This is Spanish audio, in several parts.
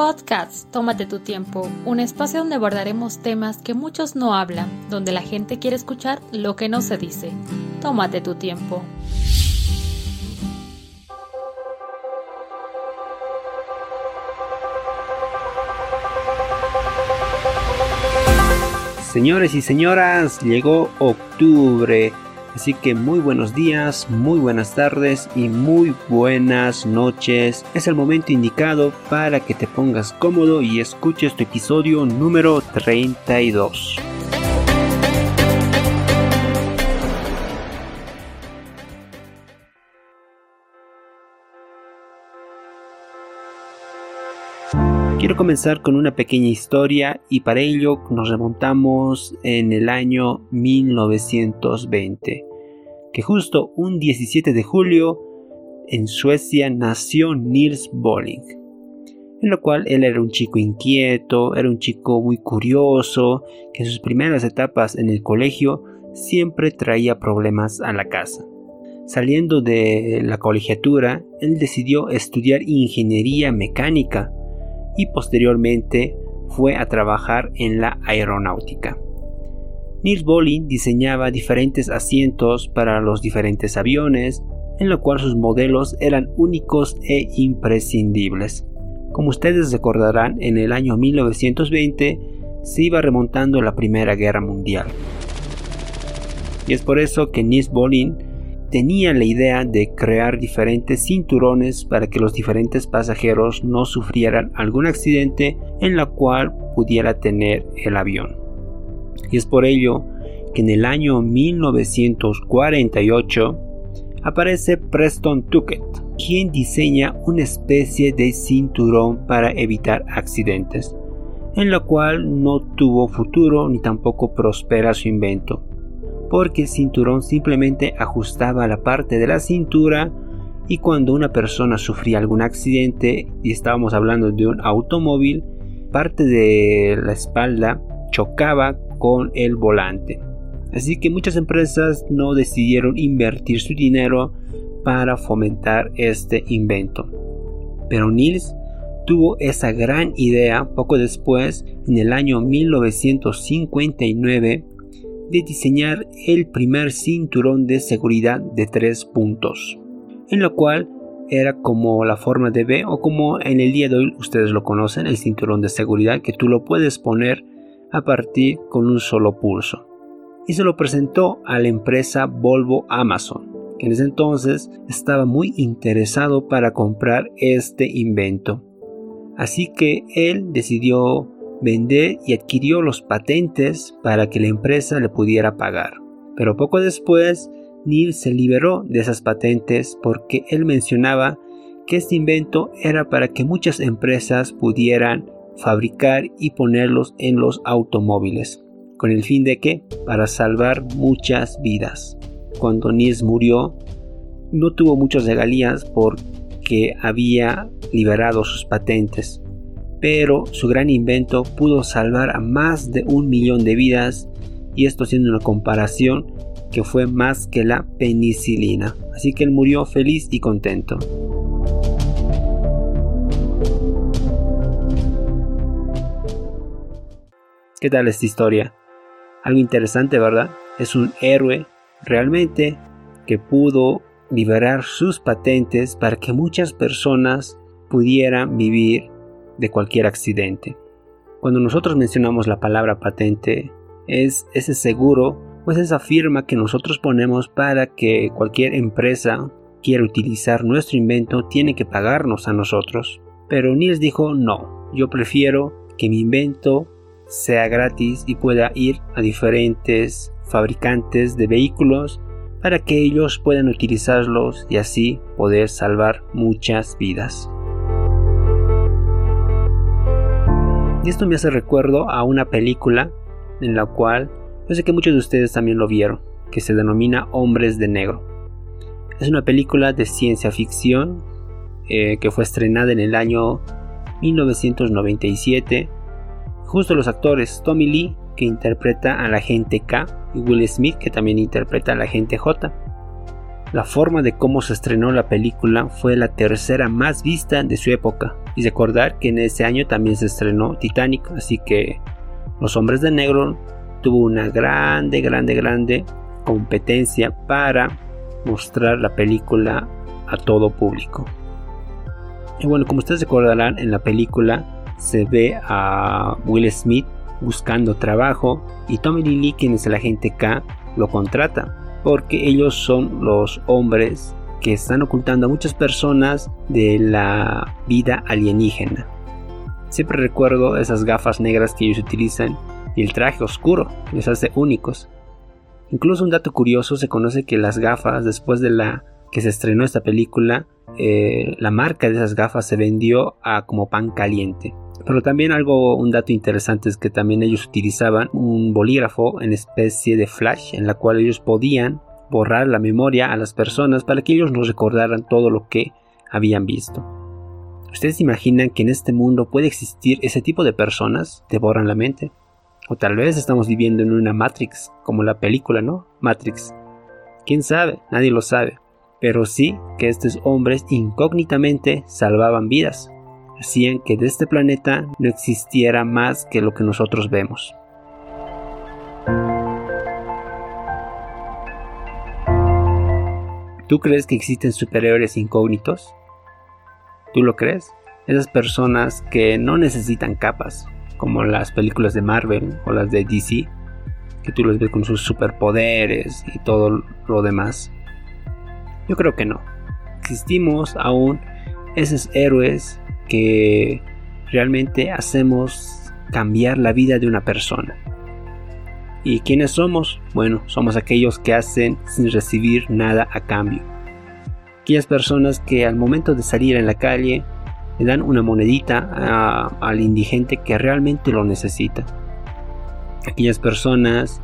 Podcast, tómate tu tiempo, un espacio donde abordaremos temas que muchos no hablan, donde la gente quiere escuchar lo que no se dice. Tómate tu tiempo. Señores y señoras, llegó octubre Así que muy buenos días, muy buenas tardes y muy buenas noches. Es el momento indicado para que te pongas cómodo y escuches tu episodio número 32. Quiero comenzar con una pequeña historia y para ello nos remontamos en el año 1920, que justo un 17 de julio en Suecia nació Nils Bolling, en lo cual él era un chico inquieto, era un chico muy curioso, que en sus primeras etapas en el colegio siempre traía problemas a la casa. Saliendo de la colegiatura, él decidió estudiar ingeniería mecánica, y posteriormente fue a trabajar en la aeronáutica. Niels Bolin diseñaba diferentes asientos para los diferentes aviones, en lo cual sus modelos eran únicos e imprescindibles. Como ustedes recordarán, en el año 1920 se iba remontando la Primera Guerra Mundial. Y es por eso que Niels Bolin tenía la idea de crear diferentes cinturones para que los diferentes pasajeros no sufrieran algún accidente en la cual pudiera tener el avión. Y es por ello que en el año 1948 aparece Preston Tuckett, quien diseña una especie de cinturón para evitar accidentes, en la cual no tuvo futuro ni tampoco prospera su invento porque el cinturón simplemente ajustaba la parte de la cintura y cuando una persona sufría algún accidente y estábamos hablando de un automóvil, parte de la espalda chocaba con el volante. Así que muchas empresas no decidieron invertir su dinero para fomentar este invento. Pero Niels tuvo esa gran idea poco después, en el año 1959, de diseñar el primer cinturón de seguridad de tres puntos, en lo cual era como la forma de B o como en el día de hoy ustedes lo conocen, el cinturón de seguridad que tú lo puedes poner a partir con un solo pulso. Y se lo presentó a la empresa Volvo Amazon, que en ese entonces estaba muy interesado para comprar este invento. Así que él decidió vender y adquirió los patentes para que la empresa le pudiera pagar. Pero poco después, Neil se liberó de esas patentes porque él mencionaba que este invento era para que muchas empresas pudieran fabricar y ponerlos en los automóviles, con el fin de que para salvar muchas vidas. Cuando Niels murió, no tuvo muchas regalías porque había liberado sus patentes, pero su gran invento pudo salvar a más de un millón de vidas y esto siendo una comparación que fue más que la penicilina. Así que él murió feliz y contento. ¿Qué tal esta historia? Algo interesante, ¿verdad? Es un héroe realmente que pudo liberar sus patentes para que muchas personas pudieran vivir de cualquier accidente. Cuando nosotros mencionamos la palabra patente, es ese seguro pues esa firma que nosotros ponemos para que cualquier empresa quiera utilizar nuestro invento tiene que pagarnos a nosotros. Pero Niels dijo no, yo prefiero que mi invento sea gratis y pueda ir a diferentes fabricantes de vehículos para que ellos puedan utilizarlos y así poder salvar muchas vidas. Y esto me hace recuerdo a una película en la cual yo sé que muchos de ustedes también lo vieron, que se denomina Hombres de Negro. Es una película de ciencia ficción eh, que fue estrenada en el año 1997. Justo los actores Tommy Lee, que interpreta a la agente K, y Will Smith, que también interpreta a la agente J. la forma de cómo se estrenó la película fue la tercera más vista de su época. Y recordar que en ese año también se estrenó Titanic, así que Los Hombres de Negro tuvo una grande, grande, grande competencia para mostrar la película a todo público. Y bueno, como ustedes recordarán, en la película se ve a Will Smith buscando trabajo y Tommy Lee, quien es el agente K, lo contrata porque ellos son los hombres que están ocultando a muchas personas de la vida alienígena. Siempre recuerdo esas gafas negras que ellos utilizan y el traje oscuro les hace únicos. Incluso un dato curioso se conoce que las gafas después de la que se estrenó esta película, eh, la marca de esas gafas se vendió a como pan caliente. Pero también algo, un dato interesante es que también ellos utilizaban un bolígrafo en especie de flash en la cual ellos podían borrar la memoria a las personas para que ellos nos recordaran todo lo que habían visto. ¿Ustedes imaginan que en este mundo puede existir ese tipo de personas que borran la mente? O tal vez estamos viviendo en una Matrix, como la película, ¿no? Matrix. ¿Quién sabe? Nadie lo sabe. Pero sí que estos hombres incógnitamente salvaban vidas hacían que de este planeta no existiera más que lo que nosotros vemos. ¿Tú crees que existen superhéroes incógnitos? ¿Tú lo crees? Esas personas que no necesitan capas, como las películas de Marvel o las de DC, que tú los ves con sus superpoderes y todo lo demás. Yo creo que no. Existimos aún esos héroes que realmente hacemos cambiar la vida de una persona. ¿Y quiénes somos? Bueno, somos aquellos que hacen sin recibir nada a cambio. Aquellas personas que al momento de salir en la calle le dan una monedita al indigente que realmente lo necesita. Aquellas personas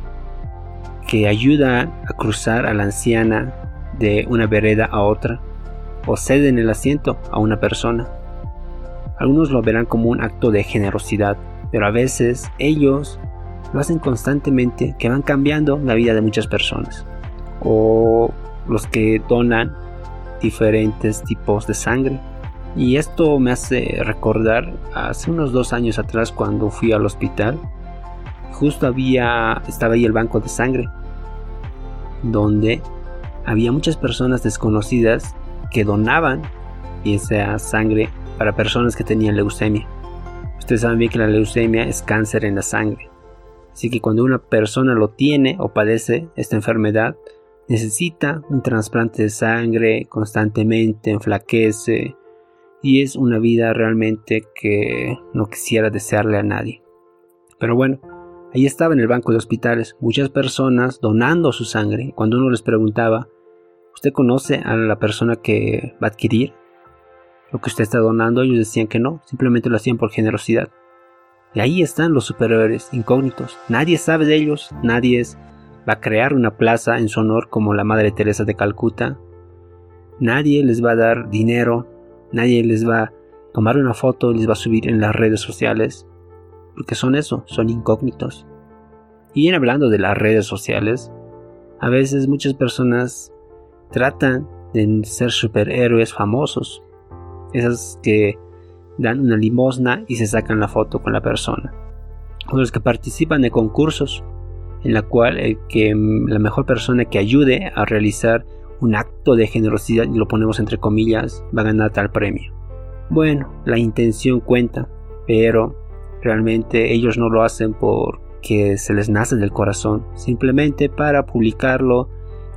que ayudan a cruzar a la anciana de una vereda a otra o ceden el asiento a una persona. Algunos lo verán como un acto de generosidad, pero a veces ellos lo hacen constantemente que van cambiando la vida de muchas personas. O los que donan diferentes tipos de sangre. Y esto me hace recordar hace unos dos años atrás cuando fui al hospital. Justo había, estaba ahí el banco de sangre. Donde había muchas personas desconocidas que donaban esa sangre para personas que tenían leucemia. Ustedes saben bien que la leucemia es cáncer en la sangre. Así que cuando una persona lo tiene o padece esta enfermedad, necesita un trasplante de sangre constantemente, enflaquece y es una vida realmente que no quisiera desearle a nadie. Pero bueno, ahí estaba en el banco de hospitales muchas personas donando su sangre. Cuando uno les preguntaba, ¿usted conoce a la persona que va a adquirir lo que usted está donando, ellos decían que no, simplemente lo hacían por generosidad. Y ahí están los superhéroes incógnitos. Nadie sabe de ellos, nadie va a crear una plaza en su honor como la Madre Teresa de Calcuta. Nadie les va a dar dinero, nadie les va a tomar una foto y les va a subir en las redes sociales, porque son eso, son incógnitos. Y en hablando de las redes sociales, a veces muchas personas tratan de ser superhéroes famosos, esas que dan una limosna y se sacan la foto con la persona. O los que participan de concursos en la cual el que la mejor persona que ayude a realizar un acto de generosidad, y lo ponemos entre comillas, va a ganar tal premio. Bueno, la intención cuenta, pero realmente ellos no lo hacen porque se les nace del corazón, simplemente para publicarlo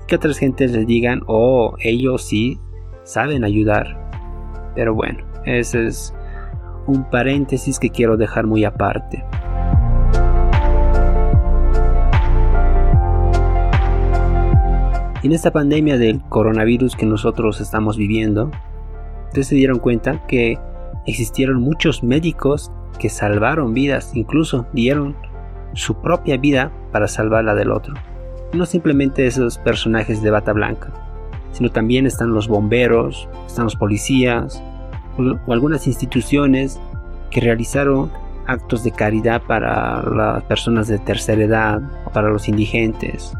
y que otras gentes les digan, oh, ellos sí saben ayudar. Pero bueno, ese es un paréntesis que quiero dejar muy aparte. En esta pandemia del coronavirus que nosotros estamos viviendo, ustedes se dieron cuenta que existieron muchos médicos que salvaron vidas, incluso dieron su propia vida para salvar la del otro. No simplemente esos personajes de bata blanca, sino también están los bomberos, están los policías o algunas instituciones que realizaron actos de caridad para las personas de tercera edad para los indigentes.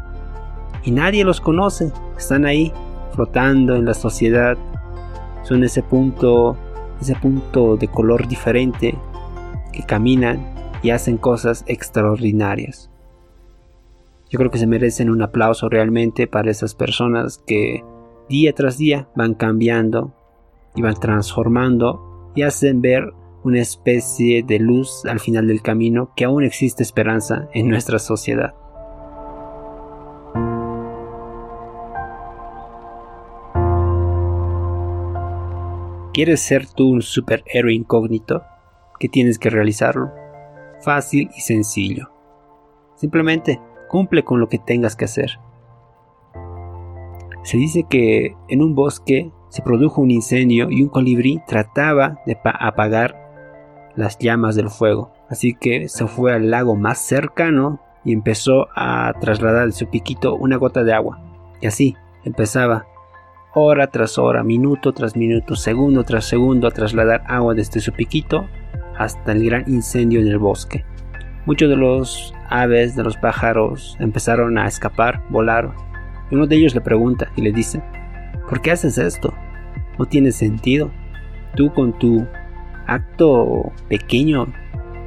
Y nadie los conoce, están ahí flotando en la sociedad, son ese punto, ese punto de color diferente que caminan y hacen cosas extraordinarias. Yo creo que se merecen un aplauso realmente para esas personas que día tras día van cambiando y van transformando y hacen ver una especie de luz al final del camino que aún existe esperanza en nuestra sociedad. ¿Quieres ser tú un superhéroe incógnito? ¿Qué tienes que realizarlo? Fácil y sencillo. Simplemente cumple con lo que tengas que hacer. Se dice que en un bosque se produjo un incendio y un colibrí trataba de apagar las llamas del fuego. Así que se fue al lago más cercano y empezó a trasladar de su piquito una gota de agua. Y así empezaba hora tras hora, minuto tras minuto, segundo tras segundo a trasladar agua desde su piquito hasta el gran incendio en el bosque. Muchos de los aves, de los pájaros, empezaron a escapar, volaron. Uno de ellos le pregunta y le dice, ¿por qué haces esto? No tiene sentido. Tú con tu acto pequeño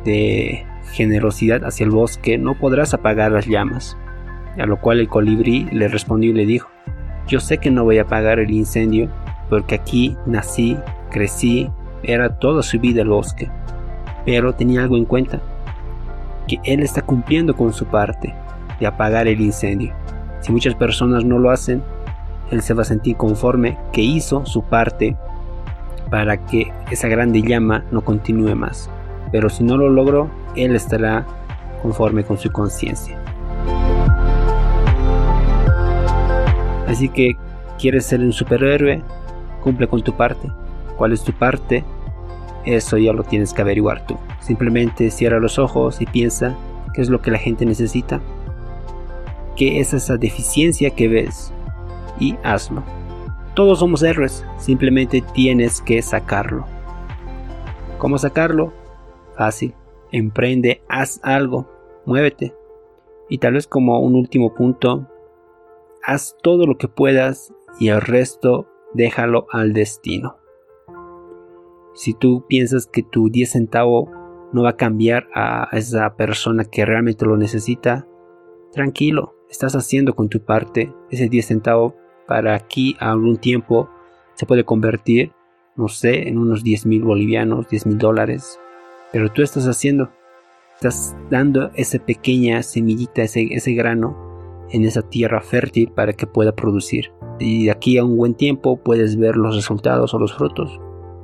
de generosidad hacia el bosque no podrás apagar las llamas. A lo cual el colibrí le respondió y le dijo, yo sé que no voy a apagar el incendio porque aquí nací, crecí, era toda su vida el bosque. Pero tenía algo en cuenta que Él está cumpliendo con su parte de apagar el incendio. Si muchas personas no lo hacen, Él se va a sentir conforme que hizo su parte para que esa grande llama no continúe más. Pero si no lo logró, Él estará conforme con su conciencia. Así que, ¿quieres ser un superhéroe? Cumple con tu parte. ¿Cuál es tu parte? Eso ya lo tienes que averiguar tú. Simplemente cierra los ojos y piensa qué es lo que la gente necesita, qué es esa deficiencia que ves y hazlo. Todos somos héroes, simplemente tienes que sacarlo. ¿Cómo sacarlo? Fácil. Emprende, haz algo, muévete. Y tal vez como un último punto, haz todo lo que puedas y el resto déjalo al destino. Si tú piensas que tu 10 centavo no va a cambiar a esa persona que realmente lo necesita, tranquilo, estás haciendo con tu parte ese 10 centavo para aquí a algún tiempo se puede convertir, no sé, en unos 10 mil bolivianos, 10 mil dólares. Pero tú estás haciendo, estás dando esa pequeña semillita, ese, ese grano en esa tierra fértil para que pueda producir. Y de aquí a un buen tiempo puedes ver los resultados o los frutos.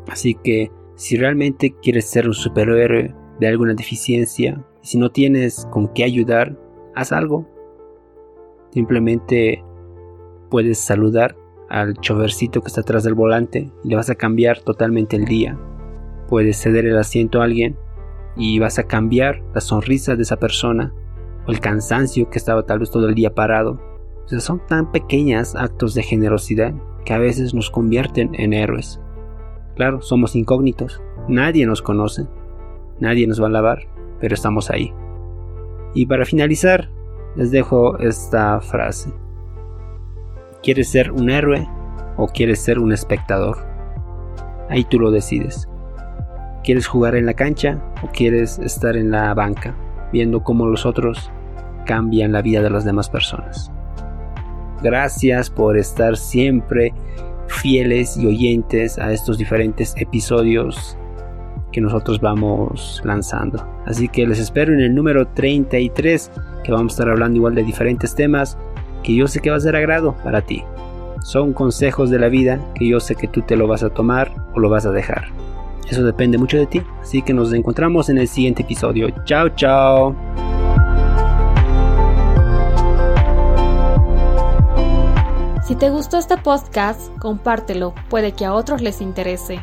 Así que si realmente quieres ser un superhéroe de alguna deficiencia, si no tienes con qué ayudar, haz algo. Simplemente puedes saludar al chofercito que está atrás del volante y le vas a cambiar totalmente el día. Puedes ceder el asiento a alguien y vas a cambiar la sonrisa de esa persona o el cansancio que estaba tal vez todo el día parado. son tan pequeños actos de generosidad que a veces nos convierten en héroes. Claro, somos incógnitos, nadie nos conoce, nadie nos va a lavar, pero estamos ahí. Y para finalizar, les dejo esta frase. ¿Quieres ser un héroe o quieres ser un espectador? Ahí tú lo decides. ¿Quieres jugar en la cancha o quieres estar en la banca, viendo cómo los otros cambian la vida de las demás personas? Gracias por estar siempre fieles y oyentes a estos diferentes episodios que nosotros vamos lanzando. Así que les espero en el número 33, que vamos a estar hablando igual de diferentes temas que yo sé que va a ser agrado para ti. Son consejos de la vida que yo sé que tú te lo vas a tomar o lo vas a dejar. Eso depende mucho de ti. Así que nos encontramos en el siguiente episodio. Chao, chao. Si te gustó este podcast, compártelo, puede que a otros les interese.